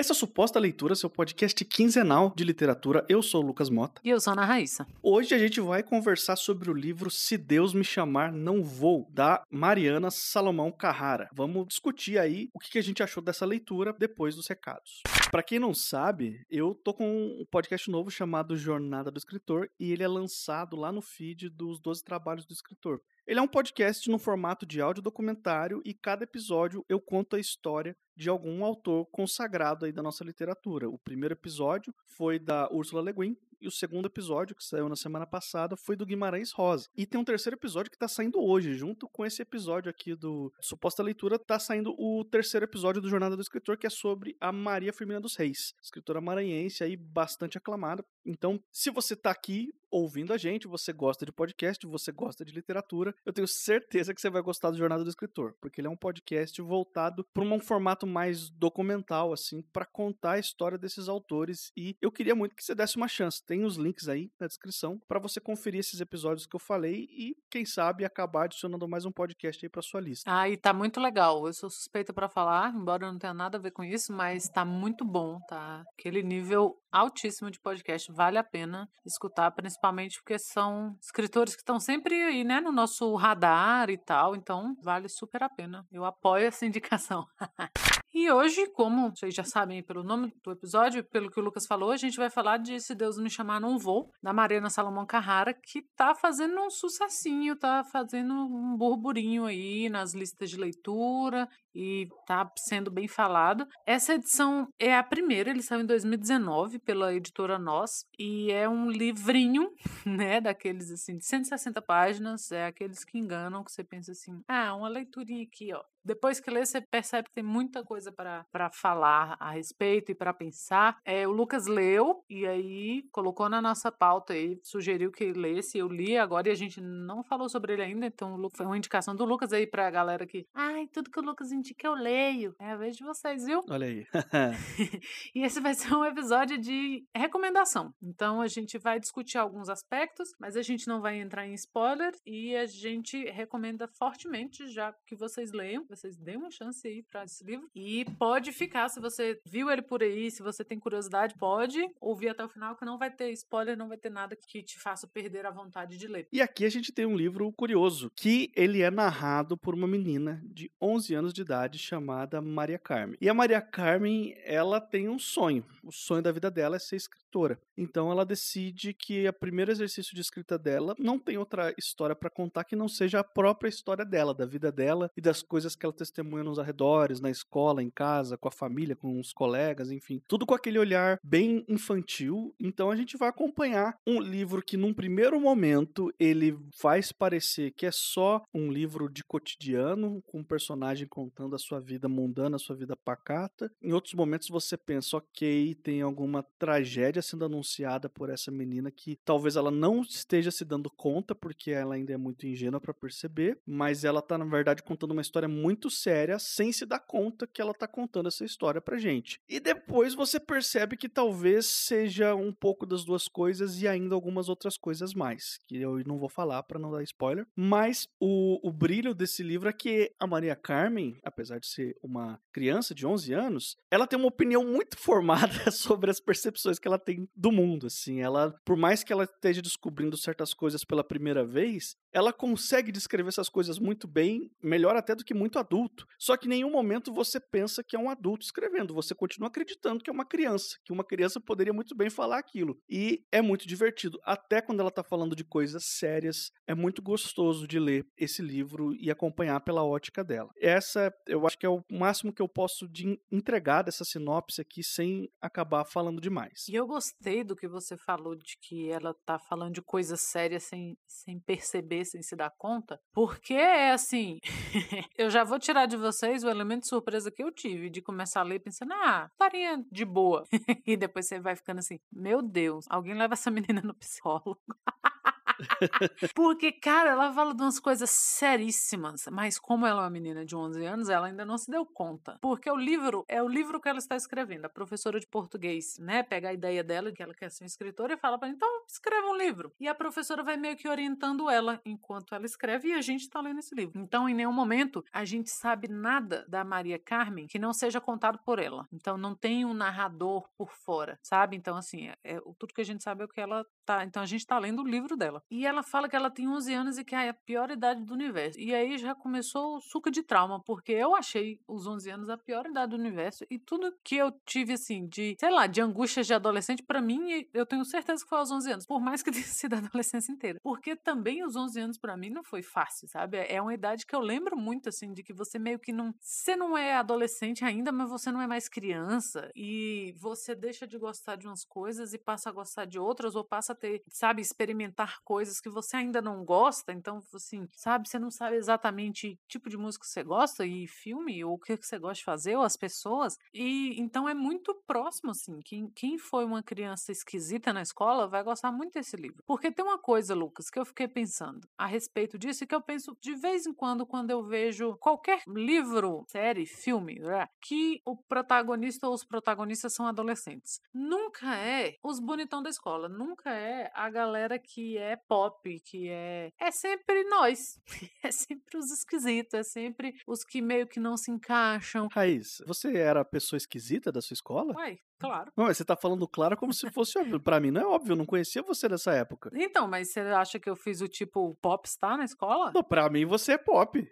Essa Suposta Leitura, seu podcast quinzenal de literatura. Eu sou o Lucas Mota. E eu sou a Ana Raíssa. Hoje a gente vai conversar sobre o livro Se Deus Me Chamar, Não Vou, da Mariana Salomão Carrara. Vamos discutir aí o que a gente achou dessa leitura depois dos recados. Para quem não sabe, eu tô com um podcast novo chamado Jornada do Escritor e ele é lançado lá no feed dos 12 Trabalhos do Escritor. Ele é um podcast no formato de áudio documentário e cada episódio eu conto a história de algum autor consagrado aí da nossa literatura. O primeiro episódio foi da Ursula Le Guin, e o segundo episódio, que saiu na semana passada, foi do Guimarães Rosa. E tem um terceiro episódio que tá saindo hoje, junto com esse episódio aqui do Suposta Leitura, tá saindo o terceiro episódio do Jornada do Escritor, que é sobre a Maria Firmina dos Reis, escritora maranhense aí bastante aclamada. Então, se você tá aqui ouvindo a gente, você gosta de podcast, você gosta de literatura, eu tenho certeza que você vai gostar do Jornada do Escritor, porque ele é um podcast voltado para um formato mais documental, assim, para contar a história desses autores. E eu queria muito que você desse uma chance. Tem os links aí na descrição para você conferir esses episódios que eu falei e, quem sabe, acabar adicionando mais um podcast aí para sua lista. Ah, e tá muito legal. Eu sou suspeita para falar, embora eu não tenha nada a ver com isso, mas tá muito bom, tá? Aquele nível altíssimo de podcast, vale a pena escutar, principalmente porque são escritores que estão sempre aí, né, no nosso radar e tal, então vale super a pena. Eu apoio essa indicação. E hoje, como vocês já sabem pelo nome do episódio, pelo que o Lucas falou, a gente vai falar de Se Deus Me Chamar Não Vou, da Mariana Salomão Carrara, que tá fazendo um sucessinho, tá fazendo um burburinho aí nas listas de leitura e tá sendo bem falado. Essa edição é a primeira, ele saiu em 2019 pela editora Nós e é um livrinho, né, daqueles assim de 160 páginas, é aqueles que enganam, que você pensa assim: "Ah, uma leiturinha aqui, ó, depois que lê, você percebe que tem muita coisa para falar a respeito e para pensar. É, o Lucas leu e aí colocou na nossa pauta aí, sugeriu que lesse. Eu li agora e a gente não falou sobre ele ainda, então foi uma indicação do Lucas aí pra galera que, ai, tudo que o Lucas indica eu leio. É a vez de vocês, viu? Olha aí. e esse vai ser um episódio de recomendação. Então a gente vai discutir alguns aspectos, mas a gente não vai entrar em spoiler e a gente recomenda fortemente já que vocês leiam vocês deem uma chance aí para esse livro. E pode ficar, se você viu ele por aí, se você tem curiosidade, pode ouvir até o final, que não vai ter spoiler, não vai ter nada que te faça perder a vontade de ler. E aqui a gente tem um livro curioso, que ele é narrado por uma menina de 11 anos de idade chamada Maria Carmen. E a Maria Carmen, ela tem um sonho. O sonho da vida dela é ser escritora. Então ela decide que o primeiro exercício de escrita dela não tem outra história para contar que não seja a própria história dela, da vida dela e das coisas que ela testemunha nos arredores, na escola, em casa, com a família, com os colegas, enfim. Tudo com aquele olhar bem infantil. Então a gente vai acompanhar um livro que, num primeiro momento, ele faz parecer que é só um livro de cotidiano, com um personagem contando a sua vida mundana, a sua vida pacata. Em outros momentos você pensa, ok, tem alguma tragédia sendo anunciada por essa menina que talvez ela não esteja se dando conta, porque ela ainda é muito ingênua para perceber, mas ela tá, na verdade, contando uma história muito séria sem se dar conta que ela tá contando essa história pra gente. E depois você percebe que talvez seja um pouco das duas coisas e ainda algumas outras coisas mais, que eu não vou falar para não dar spoiler. Mas o, o brilho desse livro é que a Maria Carmen, apesar de ser uma criança de 11 anos, ela tem uma opinião muito formada sobre as percepções que ela tem do mundo, assim. Ela, por mais que ela esteja descobrindo certas coisas pela primeira vez, ela consegue descrever essas coisas muito bem, melhor até do que muito adulto. Só que em nenhum momento você pensa que é um adulto escrevendo, você continua acreditando que é uma criança, que uma criança poderia muito bem falar aquilo. E é muito divertido, até quando ela está falando de coisas sérias, é muito gostoso de ler esse livro e acompanhar pela ótica dela. Essa, eu acho que é o máximo que eu posso de entregar dessa sinopse aqui sem acabar falando demais. E eu gostei do que você falou de que ela tá falando de coisas sérias sem, sem perceber, sem se dar conta, porque é assim, eu já vou tirar de vocês o elemento de surpresa que eu tive de começar a ler pensando, ah, estaria de boa. e depois você vai ficando assim, meu Deus, alguém leva essa menina no psicólogo. Porque, cara, ela fala de umas coisas seríssimas, mas como ela é uma menina de 11 anos, ela ainda não se deu conta. Porque o livro é o livro que ela está escrevendo. A professora de português, né, pega a ideia dela, que ela quer ser escritora, e fala para então escreva um livro. E a professora vai meio que orientando ela enquanto ela escreve e a gente está lendo esse livro. Então, em nenhum momento a gente sabe nada da Maria Carmen que não seja contado por ela. Então, não tem um narrador por fora, sabe? Então, assim, é, é tudo que a gente sabe é o que ela tá. Então, a gente está lendo o livro dela. E ela fala que ela tem 11 anos e que é a pior idade do universo. E aí já começou o suco de trauma, porque eu achei os 11 anos a pior idade do universo e tudo que eu tive, assim, de, sei lá, de angústias de adolescente, para mim, eu tenho certeza que foi aos 11 anos, por mais que tenha sido a adolescência inteira. Porque também os 11 anos para mim não foi fácil, sabe? É uma idade que eu lembro muito, assim, de que você meio que não. Você não é adolescente ainda, mas você não é mais criança e você deixa de gostar de umas coisas e passa a gostar de outras, ou passa a ter, sabe, experimentar coisas que você ainda não gosta. Então, assim, sabe, você não sabe exatamente tipo de música que você gosta e filme, ou o que você gosta de fazer, ou as pessoas. E então é muito próximo, assim. Quem, quem foi uma criança esquisita na escola vai gostar muito desse livro. Porque tem uma coisa, Lucas, que eu fiquei pensando a respeito disso e que eu penso de vez em quando, quando eu vejo qualquer livro, série, filme, né, que o protagonista ou os protagonistas são adolescentes. Nunca é os bonitão da escola, nunca é a galera que é pop, que é. É sempre nós. É sempre os esquisitos, é sempre os que meio que não se encaixam. Raiz, você era a pessoa esquisita da sua escola? Uai, Claro. Não, você tá falando claro como se fosse óbvio. Pra mim não é óbvio, eu não conhecia você dessa época. Então, mas você acha que eu fiz o tipo popstar na escola? Não, pra mim você é pop.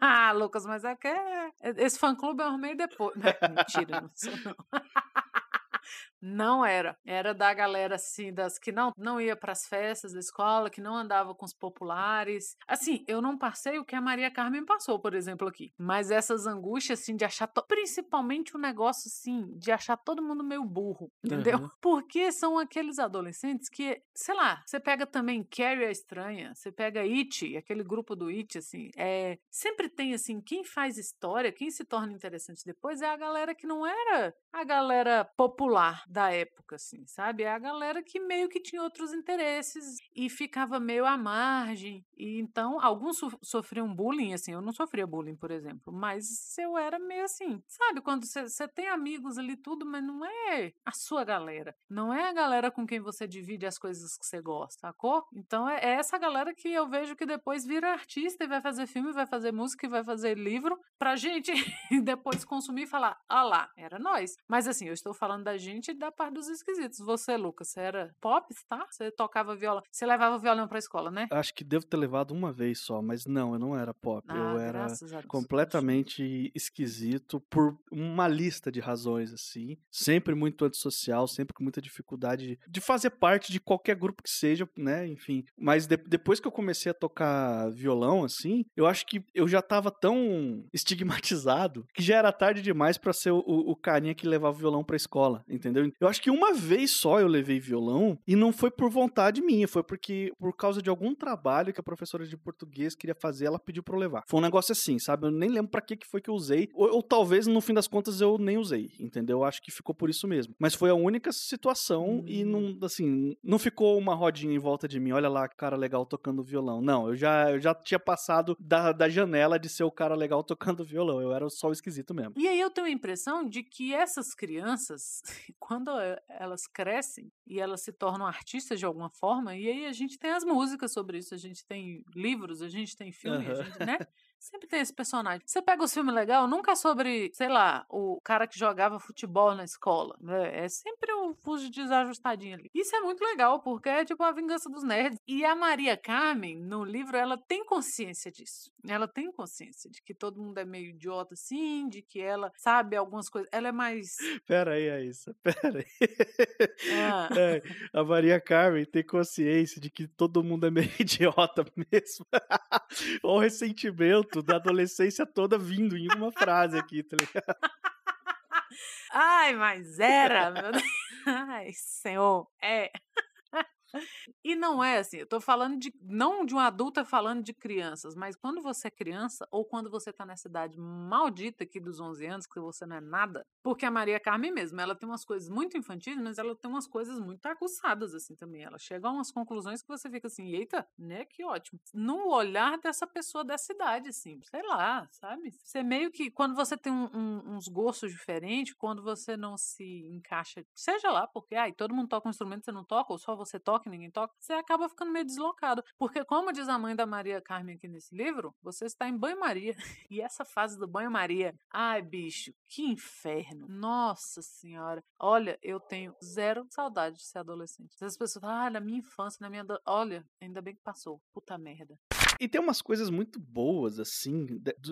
ah, Lucas, mas é que é... esse fã-clube eu arrumei depois. Mentira, não sou não. Não era. Era da galera, assim, das que não, não ia para as festas da escola, que não andava com os populares. Assim, eu não passei o que a Maria Carmen passou, por exemplo, aqui. Mas essas angústias, assim, de achar. To... Principalmente o negócio, assim, de achar todo mundo meio burro, entendeu? Uhum. Porque são aqueles adolescentes que, sei lá, você pega também Carrie a Estranha, você pega It, aquele grupo do It, assim. É, sempre tem, assim, quem faz história, quem se torna interessante depois é a galera que não era a galera popular da época, assim, sabe? É a galera que meio que tinha outros interesses e ficava meio à margem. E então, alguns so sofriam bullying, assim. Eu não sofria bullying, por exemplo, mas eu era meio assim, sabe? Quando você tem amigos ali, tudo, mas não é a sua galera. Não é a galera com quem você divide as coisas que você gosta, sacou? Então, é, é essa galera que eu vejo que depois vira artista e vai fazer filme, vai fazer música e vai fazer livro pra gente depois consumir e falar, ah lá, era nós. Mas assim, eu estou falando da gente da parte dos esquisitos. Você, Lucas, você era pop, tá? Você tocava viola. Você levava o violão pra escola, né? Acho que devo ter levado uma vez só, mas não, eu não era pop. Ah, eu era completamente esquisito por uma lista de razões, assim. Sempre muito antissocial, sempre com muita dificuldade de fazer parte de qualquer grupo que seja, né? Enfim. Mas de depois que eu comecei a tocar violão, assim, eu acho que eu já tava tão estigmatizado que já era tarde demais para ser o, o, carinha que levava o violão pra escola, entendeu? Eu acho que uma vez só eu levei violão e não foi por vontade minha, foi porque por causa de algum trabalho que a professora de português queria fazer, ela pediu pra eu levar. Foi um negócio assim, sabe? Eu nem lembro para que que foi que eu usei, ou, ou, talvez no fim das contas eu nem usei, entendeu? Eu acho que ficou por isso mesmo. Mas foi a única situação hum. e não, assim, não ficou uma rodinha em volta de mim, olha lá, cara legal tocando violão. Não, eu já, eu já tinha passado da, da janela de ser o cara legal tocando violão, eu era só o esquisito mesmo. E aí eu tenho a impressão de que essas crianças, quando elas crescem e elas se tornam artistas de alguma forma, e aí a gente tem as músicas sobre isso, a gente tem livros, a gente tem filme, uhum. a gente, né? Sempre tem esse personagem. Você pega os filmes legais, nunca é sobre, sei lá, o cara que jogava futebol na escola. Né? É sempre o fuso desajustadinho ali. Isso é muito legal, porque é tipo a vingança dos nerds. E a Maria Carmen, no livro, ela tem consciência disso. Ela tem consciência de que todo mundo é meio idiota assim, de que ela sabe algumas coisas. Ela é mais. Pera aí, Aissa, pera aí. Ah. É, a Maria Carmen tem consciência de que todo mundo é meio idiota mesmo. Olha o ressentimento da adolescência toda vindo em uma frase aqui, tá ligado? Ai, mas era, meu Deus. Ai, senhor, é. E não é assim, eu tô falando de não de uma adulta falando de crianças, mas quando você é criança ou quando você tá nessa idade maldita aqui dos 11 anos, que você não é nada, porque a Maria Carmen mesmo, ela tem umas coisas muito infantis, mas ela tem umas coisas muito aguçadas assim também. Ela chega a umas conclusões que você fica assim, eita, né, que ótimo. No olhar dessa pessoa dessa idade, assim, sei lá, sabe? Você meio que, quando você tem um, um, uns gostos diferentes, quando você não se encaixa, seja lá, porque, ai, todo mundo toca um instrumento, você não toca, ou só você toca e ninguém toca, você acaba ficando meio deslocado. Porque, como diz a mãe da Maria Carmen aqui nesse livro, você está em banho-maria. E essa fase do banho-maria, ai, bicho, que inferno. Nossa Senhora. Olha, eu tenho zero saudade de ser adolescente. As pessoas falam, ah, na minha infância, na minha. Olha, ainda bem que passou. Puta merda. E tem umas coisas muito boas, assim,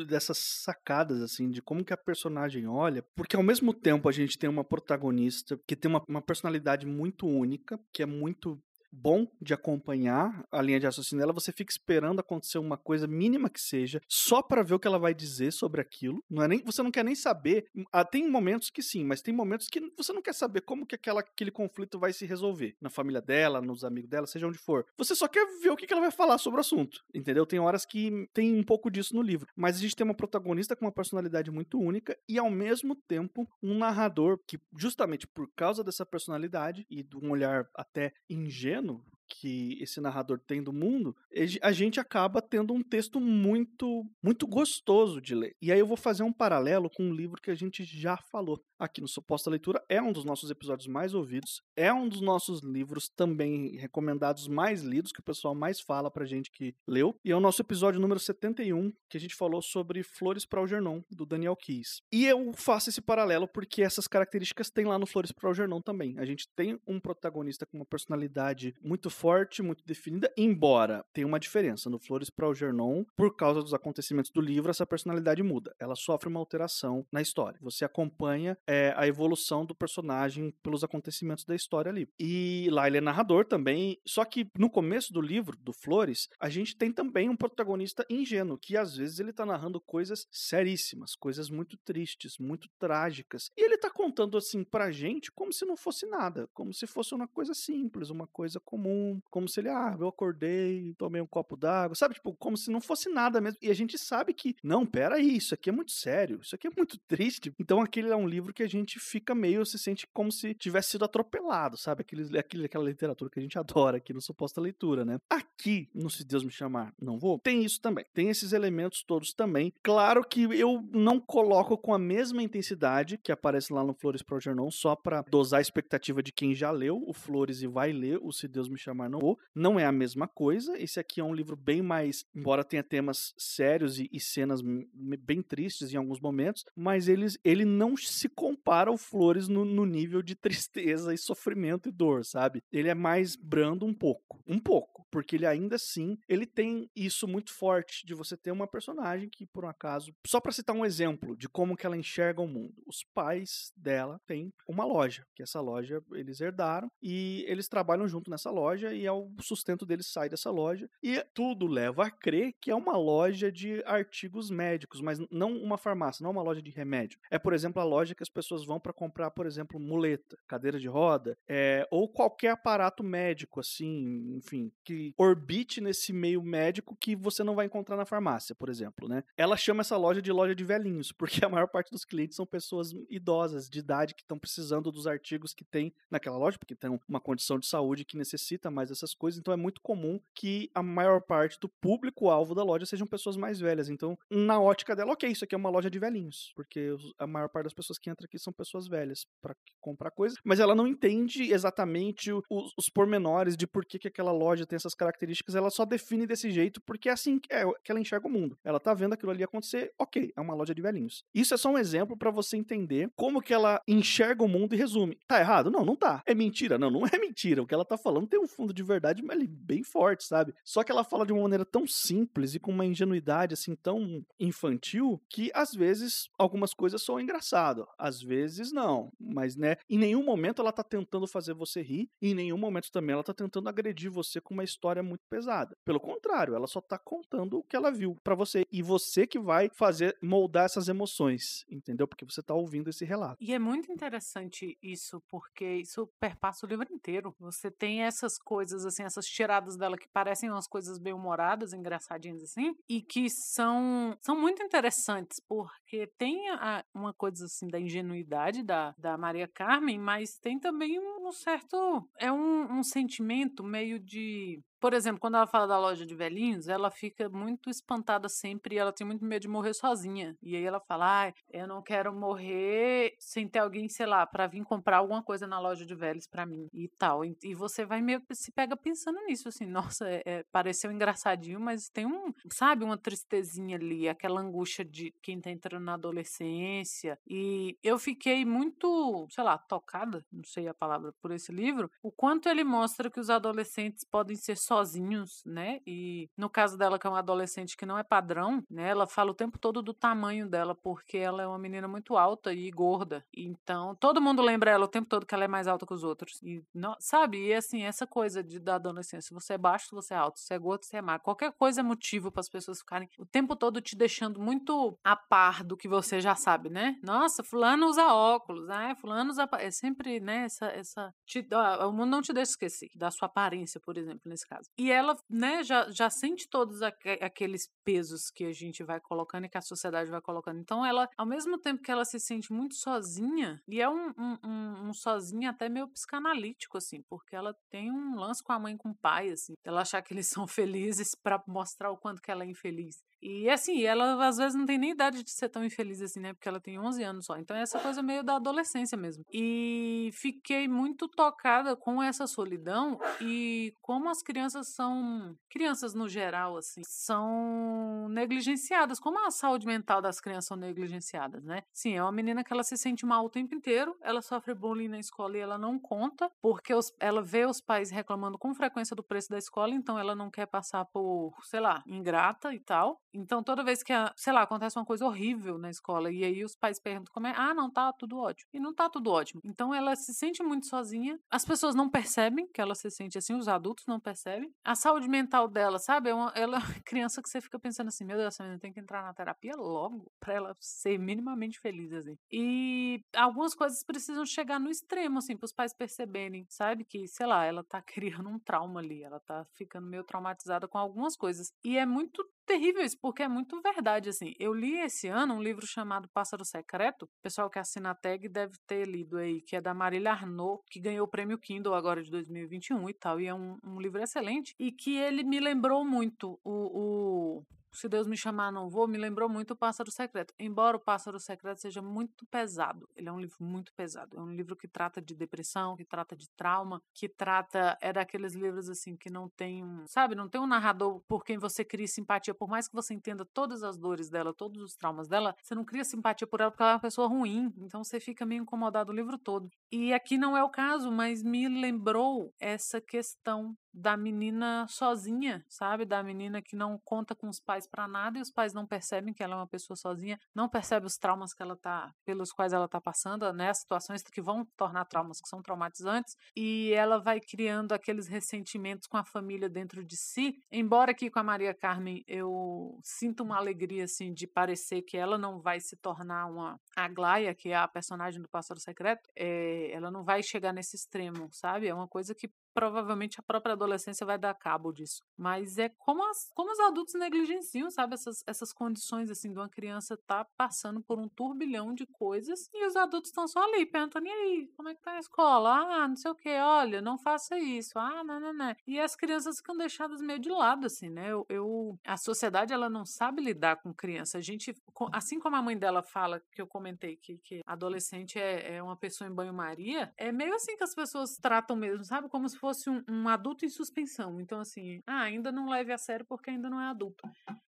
dessas sacadas, assim, de como que a personagem olha, porque ao mesmo tempo a gente tem uma protagonista que tem uma, uma personalidade muito única, que é muito bom de acompanhar a linha de raciocínio dela, você fica esperando acontecer uma coisa mínima que seja, só para ver o que ela vai dizer sobre aquilo. Não é nem, você não quer nem saber. Ah, tem momentos que sim, mas tem momentos que você não quer saber como que aquela, aquele conflito vai se resolver na família dela, nos amigos dela, seja onde for. Você só quer ver o que, que ela vai falar sobre o assunto, entendeu? Tem horas que tem um pouco disso no livro, mas a gente tem uma protagonista com uma personalidade muito única e ao mesmo tempo um narrador que justamente por causa dessa personalidade e de um olhar até ingênuo pequeno, que esse narrador tem do mundo, a gente acaba tendo um texto muito muito gostoso de ler. E aí eu vou fazer um paralelo com um livro que a gente já falou aqui no Suposta Leitura. É um dos nossos episódios mais ouvidos, é um dos nossos livros também recomendados mais lidos, que o pessoal mais fala pra gente que leu. E é o nosso episódio número 71, que a gente falou sobre Flores para Algernon, do Daniel Keys. E eu faço esse paralelo porque essas características tem lá no Flores para Algernon também. A gente tem um protagonista com uma personalidade muito forte, muito definida, embora tenha uma diferença. No Flores para Algernon, por causa dos acontecimentos do livro, essa personalidade muda. Ela sofre uma alteração na história. Você acompanha é, a evolução do personagem pelos acontecimentos da história ali. E lá ele é narrador também, só que no começo do livro, do Flores, a gente tem também um protagonista ingênuo, que às vezes ele tá narrando coisas seríssimas, coisas muito tristes, muito trágicas. E ele tá contando assim pra gente como se não fosse nada, como se fosse uma coisa simples, uma coisa comum como se ele, ah, eu acordei, tomei um copo d'água, sabe? Tipo, como se não fosse nada mesmo. E a gente sabe que, não, pera aí, isso aqui é muito sério, isso aqui é muito triste. Então aquele é um livro que a gente fica meio, se sente como se tivesse sido atropelado, sabe? Aquele, aquele, aquela literatura que a gente adora aqui no Suposta Leitura, né? Aqui, no Se Deus Me Chamar, Não Vou, tem isso também. Tem esses elementos todos também. Claro que eu não coloco com a mesma intensidade que aparece lá no Flores Pro Jornal, só para dosar a expectativa de quem já leu o Flores e vai ler o Se Deus Me Chamar Vou. Não é a mesma coisa. Esse aqui é um livro bem mais, embora tenha temas sérios e, e cenas bem tristes em alguns momentos, mas eles, ele não se compara ao Flores no, no nível de tristeza e sofrimento e dor, sabe? Ele é mais brando um pouco. Um pouco. Porque ele ainda assim, ele tem isso muito forte de você ter uma personagem que, por um acaso, só para citar um exemplo de como que ela enxerga o mundo. Os pais dela têm uma loja, que essa loja eles herdaram e eles trabalham junto nessa loja loja e é o sustento deles sai dessa loja. E tudo leva a crer que é uma loja de artigos médicos, mas não uma farmácia, não uma loja de remédio. É, por exemplo, a loja que as pessoas vão para comprar, por exemplo, muleta, cadeira de roda, é, ou qualquer aparato médico, assim, enfim, que orbite nesse meio médico que você não vai encontrar na farmácia, por exemplo, né? Ela chama essa loja de loja de velhinhos, porque a maior parte dos clientes são pessoas idosas, de idade, que estão precisando dos artigos que tem naquela loja, porque tem uma condição de saúde que necessita mais essas coisas, então é muito comum que a maior parte do público-alvo da loja sejam pessoas mais velhas. Então, na ótica dela, ok, isso aqui é uma loja de velhinhos, porque a maior parte das pessoas que entram aqui são pessoas velhas para comprar coisas, mas ela não entende exatamente os, os pormenores de por que, que aquela loja tem essas características, ela só define desse jeito porque é assim que, é, que ela enxerga o mundo. Ela tá vendo aquilo ali acontecer, ok, é uma loja de velhinhos. Isso é só um exemplo para você entender como que ela enxerga o mundo e resume. Tá errado? Não, não tá. É mentira? Não, não é mentira. O que ela tá falando tem um de verdade ali bem forte, sabe? Só que ela fala de uma maneira tão simples e com uma ingenuidade assim tão infantil que às vezes algumas coisas são engraçado, às vezes não, mas né, em nenhum momento ela tá tentando fazer você rir, e em nenhum momento também ela tá tentando agredir você com uma história muito pesada. Pelo contrário, ela só tá contando o que ela viu para você. E você que vai fazer, moldar essas emoções, entendeu? Porque você tá ouvindo esse relato. E é muito interessante isso, porque isso perpassa o livro inteiro. Você tem essas coisas, assim, essas tiradas dela que parecem umas coisas bem humoradas, engraçadinhas assim, e que são, são muito interessantes, porque tem a, uma coisa assim da ingenuidade da, da Maria Carmen, mas tem também um, certo. É um, um sentimento meio de por exemplo, quando ela fala da loja de velhinhos, ela fica muito espantada sempre e ela tem muito medo de morrer sozinha. E aí ela fala: ah, eu não quero morrer sem ter alguém, sei lá, para vir comprar alguma coisa na loja de velhos para mim e tal. E você vai meio que se pega pensando nisso, assim, nossa, é, é, pareceu engraçadinho, mas tem um, sabe, uma tristezinha ali, aquela angústia de quem tá entrando na adolescência. E eu fiquei muito, sei lá, tocada, não sei a palavra, por esse livro, o quanto ele mostra que os adolescentes podem ser sozinhos, né? E no caso dela, que é uma adolescente que não é padrão, né? Ela fala o tempo todo do tamanho dela, porque ela é uma menina muito alta e gorda. Então, todo mundo lembra ela o tempo todo que ela é mais alta que os outros. E, não, sabe? E assim, essa coisa de, da adolescência, você é baixo, você é alto, você é gordo, você é magro. Qualquer coisa é motivo para as pessoas ficarem o tempo todo te deixando muito a par do que você já sabe, né? Nossa, fulano usa óculos, né? Fulano usa. É sempre, né? Essa. essa te, ó, o mundo não te deixa esquecer da sua aparência, por exemplo, nesse caso. E ela, né, já, já sente todos aqu aqueles pesos que a gente vai colocando e que a sociedade vai colocando. Então, ela, ao mesmo tempo que ela se sente muito sozinha, e é um, um, um, um sozinho até meio psicanalítico, assim, porque ela tem um lance com a mãe e com o pai, assim, ela achar que eles são felizes para mostrar o quanto que ela é infeliz. E assim, ela às vezes não tem nem idade de ser tão infeliz assim, né? Porque ela tem 11 anos só. Então é essa coisa meio da adolescência mesmo. E fiquei muito tocada com essa solidão e como as crianças são, crianças no geral assim, são negligenciadas, como a saúde mental das crianças são negligenciadas, né? Sim, é uma menina que ela se sente mal o tempo inteiro, ela sofre bullying na escola e ela não conta, porque os, ela vê os pais reclamando com frequência do preço da escola, então ela não quer passar por, sei lá, ingrata e tal. Então, toda vez que, sei lá, acontece uma coisa horrível na escola e aí os pais perguntam como é, ah, não, tá tudo ótimo. E não tá tudo ótimo. Então, ela se sente muito sozinha. As pessoas não percebem que ela se sente assim, os adultos não percebem. A saúde mental dela, sabe? É uma, ela é uma criança que você fica pensando assim, meu Deus, essa menina tem que entrar na terapia logo pra ela ser minimamente feliz, assim. E algumas coisas precisam chegar no extremo, assim, pros pais perceberem, sabe? Que, sei lá, ela tá criando um trauma ali, ela tá ficando meio traumatizada com algumas coisas. E é muito terrível isso, porque é muito verdade, assim. Eu li esse ano um livro chamado Pássaro Secreto, o pessoal que assina a tag deve ter lido aí, que é da Marília Arnaud, que ganhou o prêmio Kindle agora de 2021 e tal, e é um, um livro excelente, e que ele me lembrou muito o, o se Deus me chamar, não vou, me lembrou muito o Pássaro Secreto. Embora o Pássaro Secreto seja muito pesado, ele é um livro muito pesado. É um livro que trata de depressão, que trata de trauma, que trata. É daqueles livros assim que não tem um. Sabe, não tem um narrador por quem você cria simpatia. Por mais que você entenda todas as dores dela, todos os traumas dela, você não cria simpatia por ela porque ela é uma pessoa ruim. Então você fica meio incomodado o livro todo. E aqui não é o caso, mas me lembrou essa questão da menina sozinha, sabe? Da menina que não conta com os pais para nada e os pais não percebem que ela é uma pessoa sozinha, não percebe os traumas que ela tá, pelos quais ela tá passando, né? Situações que vão tornar traumas que são traumatizantes e ela vai criando aqueles ressentimentos com a família dentro de si. Embora aqui com a Maria Carmen eu sinto uma alegria assim de parecer que ela não vai se tornar uma Aglaia, que é a personagem do Pássaro Secreto, é, ela não vai chegar nesse extremo, sabe? É uma coisa que provavelmente a própria adolescência vai dar cabo disso. Mas é como, as, como os adultos negligenciam, sabe? Essas, essas condições, assim, de uma criança tá passando por um turbilhão de coisas e os adultos estão só ali, perguntando, e aí, como é que tá a escola? Ah, não sei o que, olha, não faça isso. Ah, não, não, não. E as crianças ficam deixadas meio de lado, assim, né? Eu, eu, a sociedade, ela não sabe lidar com criança. A gente, assim como a mãe dela fala, que eu comentei, que, que adolescente é, é uma pessoa em banho-maria, é meio assim que as pessoas tratam mesmo, sabe? Como se fosse um, um adulto em suspensão. Então, assim, ah, ainda não leve a sério porque ainda não é adulto.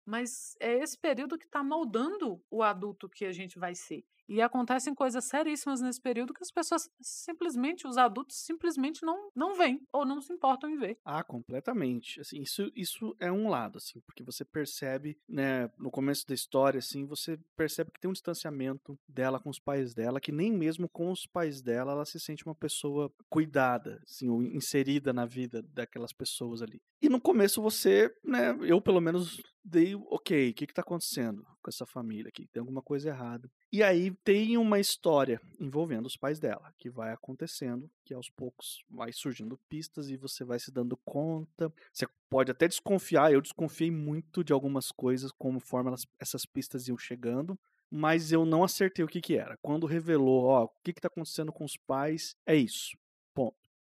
Mas é esse período que está moldando o adulto que a gente vai ser. E acontecem coisas seríssimas nesse período que as pessoas simplesmente, os adultos simplesmente não, não veem ou não se importam em ver. Ah, completamente. Assim, isso, isso é um lado, assim, porque você percebe, né, no começo da história, assim, você percebe que tem um distanciamento dela com os pais dela, que nem mesmo com os pais dela ela se sente uma pessoa cuidada, assim, ou inserida na vida daquelas pessoas ali. E no começo você, né, eu pelo menos dei, ok, o que está acontecendo com essa família aqui? Tem alguma coisa errada. E aí tem uma história envolvendo os pais dela, que vai acontecendo, que aos poucos vai surgindo pistas e você vai se dando conta. Você pode até desconfiar, eu desconfiei muito de algumas coisas conforme elas, essas pistas iam chegando, mas eu não acertei o que que era. Quando revelou, ó, o que que tá acontecendo com os pais, é isso.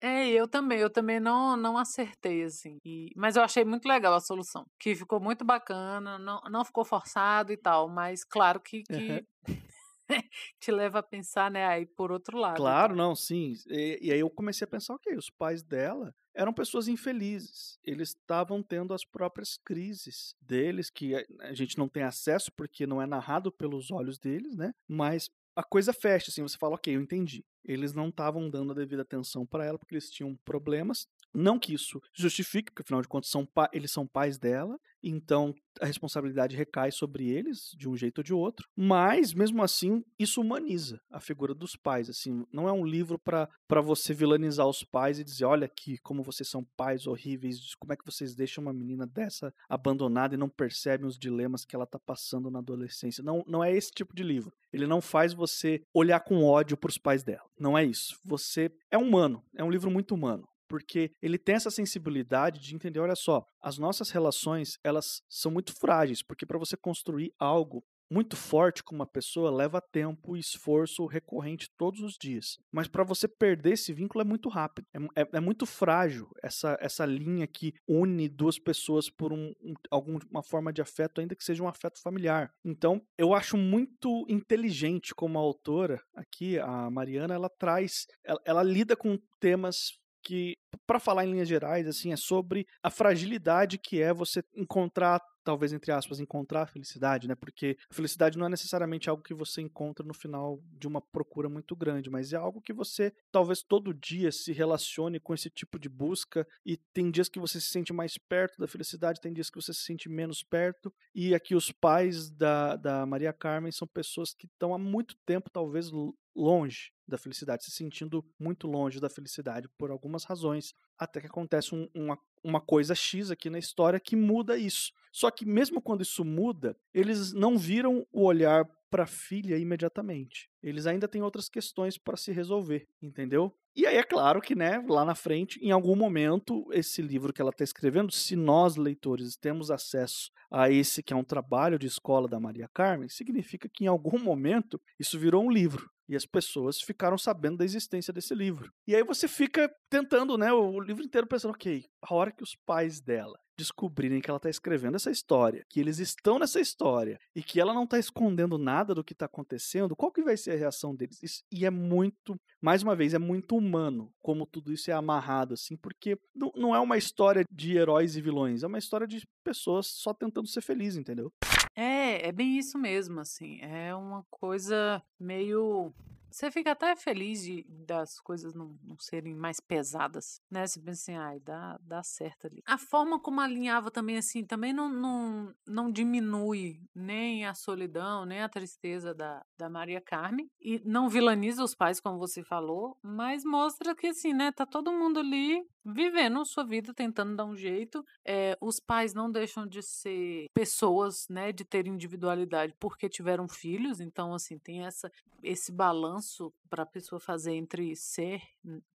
É, eu também, eu também não, não acertei, assim. E, mas eu achei muito legal a solução. Que ficou muito bacana, não, não ficou forçado e tal, mas claro que, que Uhum. te leva a pensar, né, aí por outro lado. Claro, não, sim. E, e aí eu comecei a pensar, ok, os pais dela eram pessoas infelizes. Eles estavam tendo as próprias crises deles, que a a gente não tem acesso porque não é narrado pelos olhos deles, né? Mas a coisa fecha, assim, você fala, ok, eu entendi. Eles não estavam dando a devida atenção para ela porque eles tinham problemas. Não que isso justifique, porque afinal de contas são eles são pais dela, então a responsabilidade recai sobre eles de um jeito ou de outro. Mas mesmo assim, isso humaniza a figura dos pais. Assim, não é um livro para você vilanizar os pais e dizer, olha aqui como vocês são pais horríveis, como é que vocês deixam uma menina dessa abandonada e não percebem os dilemas que ela tá passando na adolescência. Não, não é esse tipo de livro. Ele não faz você olhar com ódio para os pais dela. Não é isso. Você é humano. É um livro muito humano porque ele tem essa sensibilidade de entender, olha só, as nossas relações, elas são muito frágeis, porque para você construir algo muito forte com uma pessoa leva tempo e esforço recorrente todos os dias. Mas para você perder esse vínculo é muito rápido, é, é, é muito frágil essa, essa linha que une duas pessoas por um, um, alguma forma de afeto, ainda que seja um afeto familiar. Então, eu acho muito inteligente como a autora aqui, a Mariana, ela traz, ela, ela lida com temas que, para falar em linhas gerais, assim, é sobre a fragilidade que é você encontrar, talvez entre aspas, encontrar a felicidade, né? Porque a felicidade não é necessariamente algo que você encontra no final de uma procura muito grande, mas é algo que você talvez todo dia se relacione com esse tipo de busca e tem dias que você se sente mais perto da felicidade, tem dias que você se sente menos perto. E aqui os pais da, da Maria Carmen são pessoas que estão há muito tempo, talvez longe da felicidade, se sentindo muito longe da felicidade por algumas razões, até que acontece um, uma, uma coisa X aqui na história que muda isso. Só que mesmo quando isso muda, eles não viram o olhar para a filha imediatamente. Eles ainda têm outras questões para se resolver, entendeu? E aí é claro que, né, lá na frente, em algum momento, esse livro que ela está escrevendo, se nós leitores temos acesso a esse que é um trabalho de escola da Maria Carmen, significa que em algum momento isso virou um livro. E as pessoas ficaram sabendo da existência desse livro. E aí você fica tentando, né, o livro inteiro pensando, ok, a hora que os pais dela descobrirem que ela está escrevendo essa história, que eles estão nessa história e que ela não está escondendo nada do que está acontecendo, qual que vai ser a reação deles? Isso, e é muito, mais uma vez, é muito humano como tudo isso é amarrado, assim, porque não, não é uma história de heróis e vilões, é uma história de pessoas só tentando ser felizes, entendeu? É, é bem isso mesmo, assim. É uma coisa meio. Você fica até feliz de, das coisas não, não serem mais pesadas, né? Você pensa assim, ai, dá, dá certo ali. A forma como alinhava também, assim, também não, não, não diminui nem a solidão, nem a tristeza da, da Maria Carmen. E não vilaniza os pais, como você falou, mas mostra que, assim, né? Tá todo mundo ali vivendo sua vida, tentando dar um jeito. É, os pais não deixam de ser pessoas, né? De ter individualidade porque tiveram filhos. Então, assim, tem essa, esse balanço para a pessoa fazer entre ser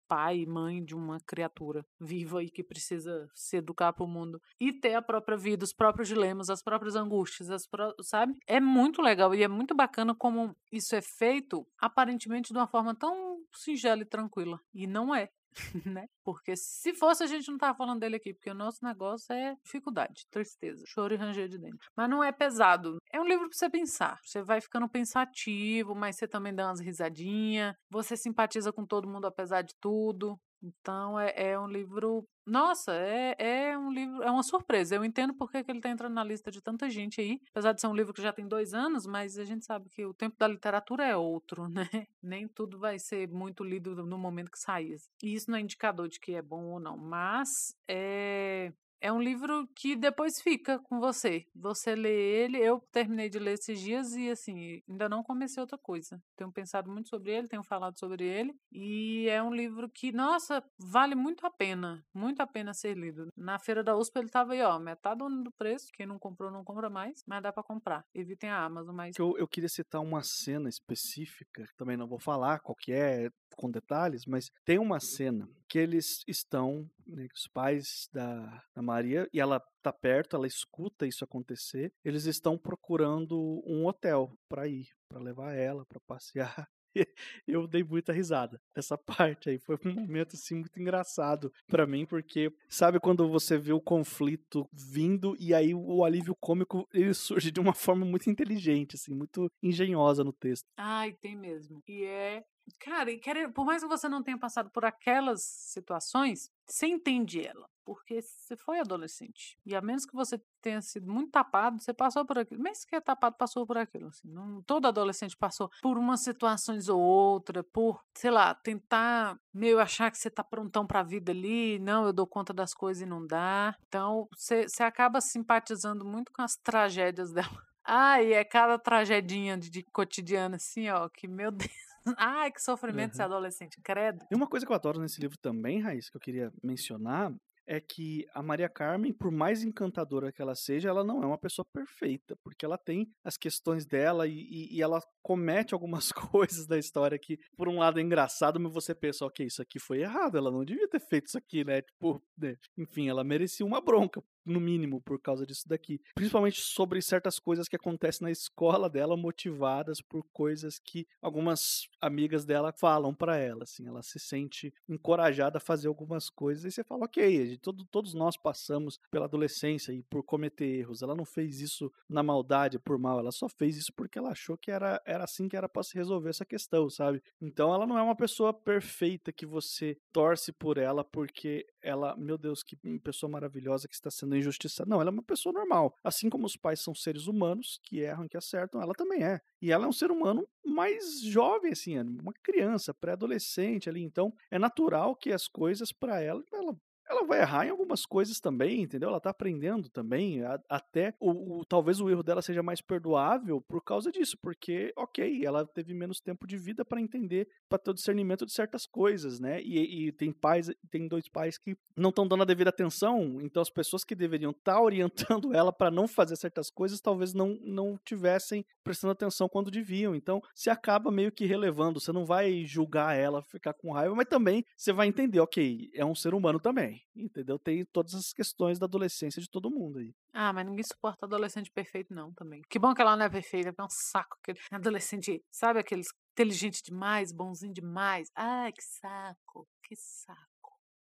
pai e mãe de uma criatura viva e que precisa se educar para o mundo e ter a própria vida, os próprios dilemas, as próprias angústias, as sabe? É muito legal e é muito bacana como isso é feito aparentemente de uma forma tão singela e tranquila e não é. né? Porque se fosse a gente não tava falando dele aqui, porque o nosso negócio é dificuldade, tristeza, choro e ranger de dentro. Mas não é pesado. É um livro para você pensar. Você vai ficando pensativo, mas você também dá umas risadinhas. Você simpatiza com todo mundo apesar de tudo. Então é, é um livro. Nossa, é, é um livro. É uma surpresa. Eu entendo porque que ele está entrando na lista de tanta gente aí. Apesar de ser um livro que já tem dois anos, mas a gente sabe que o tempo da literatura é outro, né? Nem tudo vai ser muito lido no momento que sair. E isso não é indicador de que é bom ou não. Mas é, é um livro que depois fica com você. Você lê ele, eu terminei de ler esses dias e assim, ainda não comecei outra coisa. Tenho pensado muito sobre ele, tenho falado sobre ele e é um livro que, nossa, vale muito a pena, muito a pena ser lido. Na feira da USP ele tava aí, ó, metade do preço, quem não comprou não compra mais, mas dá para comprar. Evitem a Amazon, mas eu, eu queria citar uma cena específica, também não vou falar qual que é, com detalhes, mas tem uma cena que eles estão, né, os pais da, da Maria, e ela tá perto, ela escuta isso acontecer, eles estão procurando um hotel para ir, para levar ela, para passear. eu dei muita risada. Essa parte aí foi um momento assim muito engraçado para mim, porque sabe quando você vê o conflito vindo e aí o alívio cômico ele surge de uma forma muito inteligente, assim, muito engenhosa no texto. Ai, tem mesmo. E é Cara, e quer, por mais que você não tenha passado por aquelas situações, você entende ela. Porque você foi adolescente. E a menos que você tenha sido muito tapado, você passou por aquilo. Mesmo que é tapado, passou por aquilo. Assim, não, todo adolescente passou por umas situações ou outra, por, sei lá, tentar meio achar que você tá prontão pra vida ali. Não, eu dou conta das coisas e não dá. Então, você, você acaba simpatizando muito com as tragédias dela. Ah, e é cada tragedinha de, de cotidiano, assim, ó, que, meu Deus. Ai, que sofrimento uhum. ser adolescente, credo. E uma coisa que eu adoro nesse livro também, Raiz, que eu queria mencionar, é que a Maria Carmen, por mais encantadora que ela seja, ela não é uma pessoa perfeita, porque ela tem as questões dela e, e, ela comete algumas coisas da história que, por um lado, é engraçado, mas você pensa, ok, isso aqui foi errado, ela não devia ter feito isso aqui, né? Tipo, né? enfim, ela merecia uma bronca no mínimo, por causa disso daqui. Principalmente sobre certas coisas que acontecem na escola dela, motivadas por coisas que algumas amigas dela falam para ela, assim, ela se sente encorajada a fazer algumas coisas e você fala, ok, todo, todos nós passamos pela adolescência e por cometer erros. Ela não fez isso na maldade, por mal, ela só fez isso porque ela achou que era, era assim que era para se resolver essa questão, sabe? Então ela não é uma pessoa perfeita que você torce por ela porque ela, meu Deus, que pessoa maravilhosa que está sendo injustiçada. Não, ela é uma pessoa normal. Assim como os pais são seres humanos que erram, que acertam, ela também é. E ela é um ser humano mais jovem, assim, uma criança, pré-adolescente ali. Então, é natural que as coisas para ela, ela ela vai errar em algumas coisas também, entendeu? Ela tá aprendendo também, a, até o, o, talvez o erro dela seja mais perdoável por causa disso, porque, ok, ela teve menos tempo de vida para entender, para ter o discernimento de certas coisas, né? E, e tem pais, tem dois pais que não estão dando a devida atenção, então as pessoas que deveriam estar tá orientando ela para não fazer certas coisas, talvez não, não tivessem prestando atenção quando deviam. Então, se acaba meio que relevando, você não vai julgar ela, ficar com raiva, mas também você vai entender, ok, é um ser humano também entendeu? Tem todas as questões da adolescência de todo mundo aí. Ah, mas ninguém suporta adolescente perfeito, não, também. Que bom que ela não é perfeita, é um saco. Aquele adolescente, sabe aqueles inteligente demais, bonzinho demais? Ai, que saco, que saco.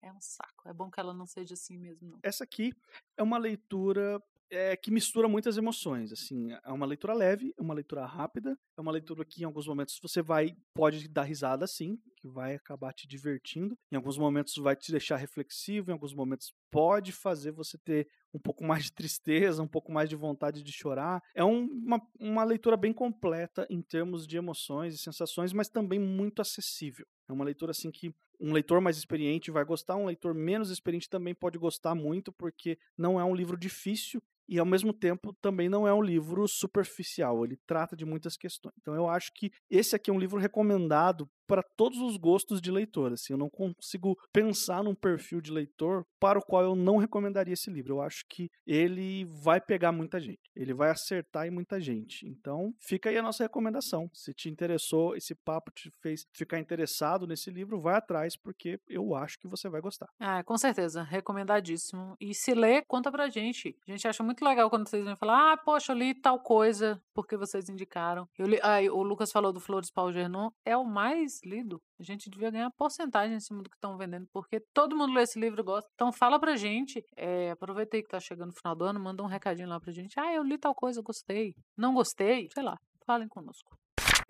É um saco. É bom que ela não seja assim mesmo, não. Essa aqui é uma leitura é, que mistura muitas emoções. Assim, é uma leitura leve, é uma leitura rápida, é uma leitura que em alguns momentos você vai pode dar risada, sim, que vai acabar te divertindo. Em alguns momentos vai te deixar reflexivo, em alguns momentos pode fazer você ter um pouco mais de tristeza, um pouco mais de vontade de chorar. É um, uma, uma leitura bem completa em termos de emoções e sensações, mas também muito acessível. É uma leitura assim que um leitor mais experiente vai gostar, um leitor menos experiente também pode gostar muito, porque não é um livro difícil e ao mesmo tempo também não é um livro superficial, ele trata de muitas questões. Então eu acho que esse aqui é um livro recomendado para todos os gostos de leitor. Assim, eu não consigo pensar num perfil de leitor para o qual eu não recomendaria esse livro. Eu acho que ele vai pegar muita gente, ele vai acertar em muita gente. Então, fica aí a nossa recomendação. Se te interessou, esse papo te fez ficar interessado nesse livro, vai atrás, porque eu acho que você vai gostar. Ah, com certeza, recomendadíssimo. E se ler, conta pra gente. A gente acha muito legal quando vocês vêm falar: ah, poxa, eu li tal coisa porque vocês indicaram. Eu li... ah, o Lucas falou do Flores Paul Gernon, é o mais lido, a gente devia ganhar porcentagem em cima do que estão vendendo, porque todo mundo lê esse livro e gosta. Então fala pra gente, é, aproveita aí que tá chegando no final do ano, manda um recadinho lá pra gente. Ah, eu li tal coisa, gostei. Não gostei, sei lá, falem conosco.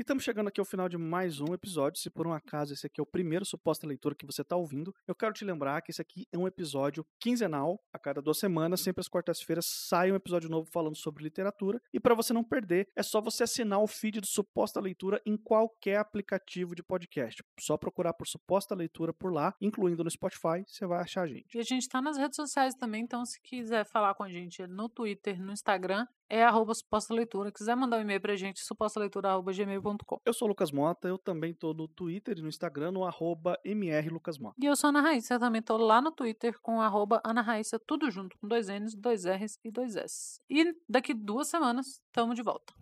E estamos chegando aqui ao final de mais um episódio. Se por um acaso esse aqui é o primeiro suposta leitura que você está ouvindo, eu quero te lembrar que esse aqui é um episódio quinzenal. A cada duas semanas, sempre às quartas-feiras, sai um episódio novo falando sobre literatura. E para você não perder, é só você assinar o feed do Suposta Leitura em qualquer aplicativo de podcast. Só procurar por Suposta Leitura por lá, incluindo no Spotify, você vai achar a gente. E a gente está nas redes sociais também, então se quiser falar com a gente no Twitter, no Instagram, é arroba suposta leitura. Quiser mandar um e-mail pra gente, supostaleitura.gmail.com. Eu sou o Lucas Mota, eu também tô no Twitter e no Instagram, no arroba mrlucasmota. E eu sou a Ana Raíssa, eu também tô lá no Twitter com arroba Ana Raíssa, tudo junto, com dois N's, dois R's e dois S. E daqui duas semanas, tamo de volta.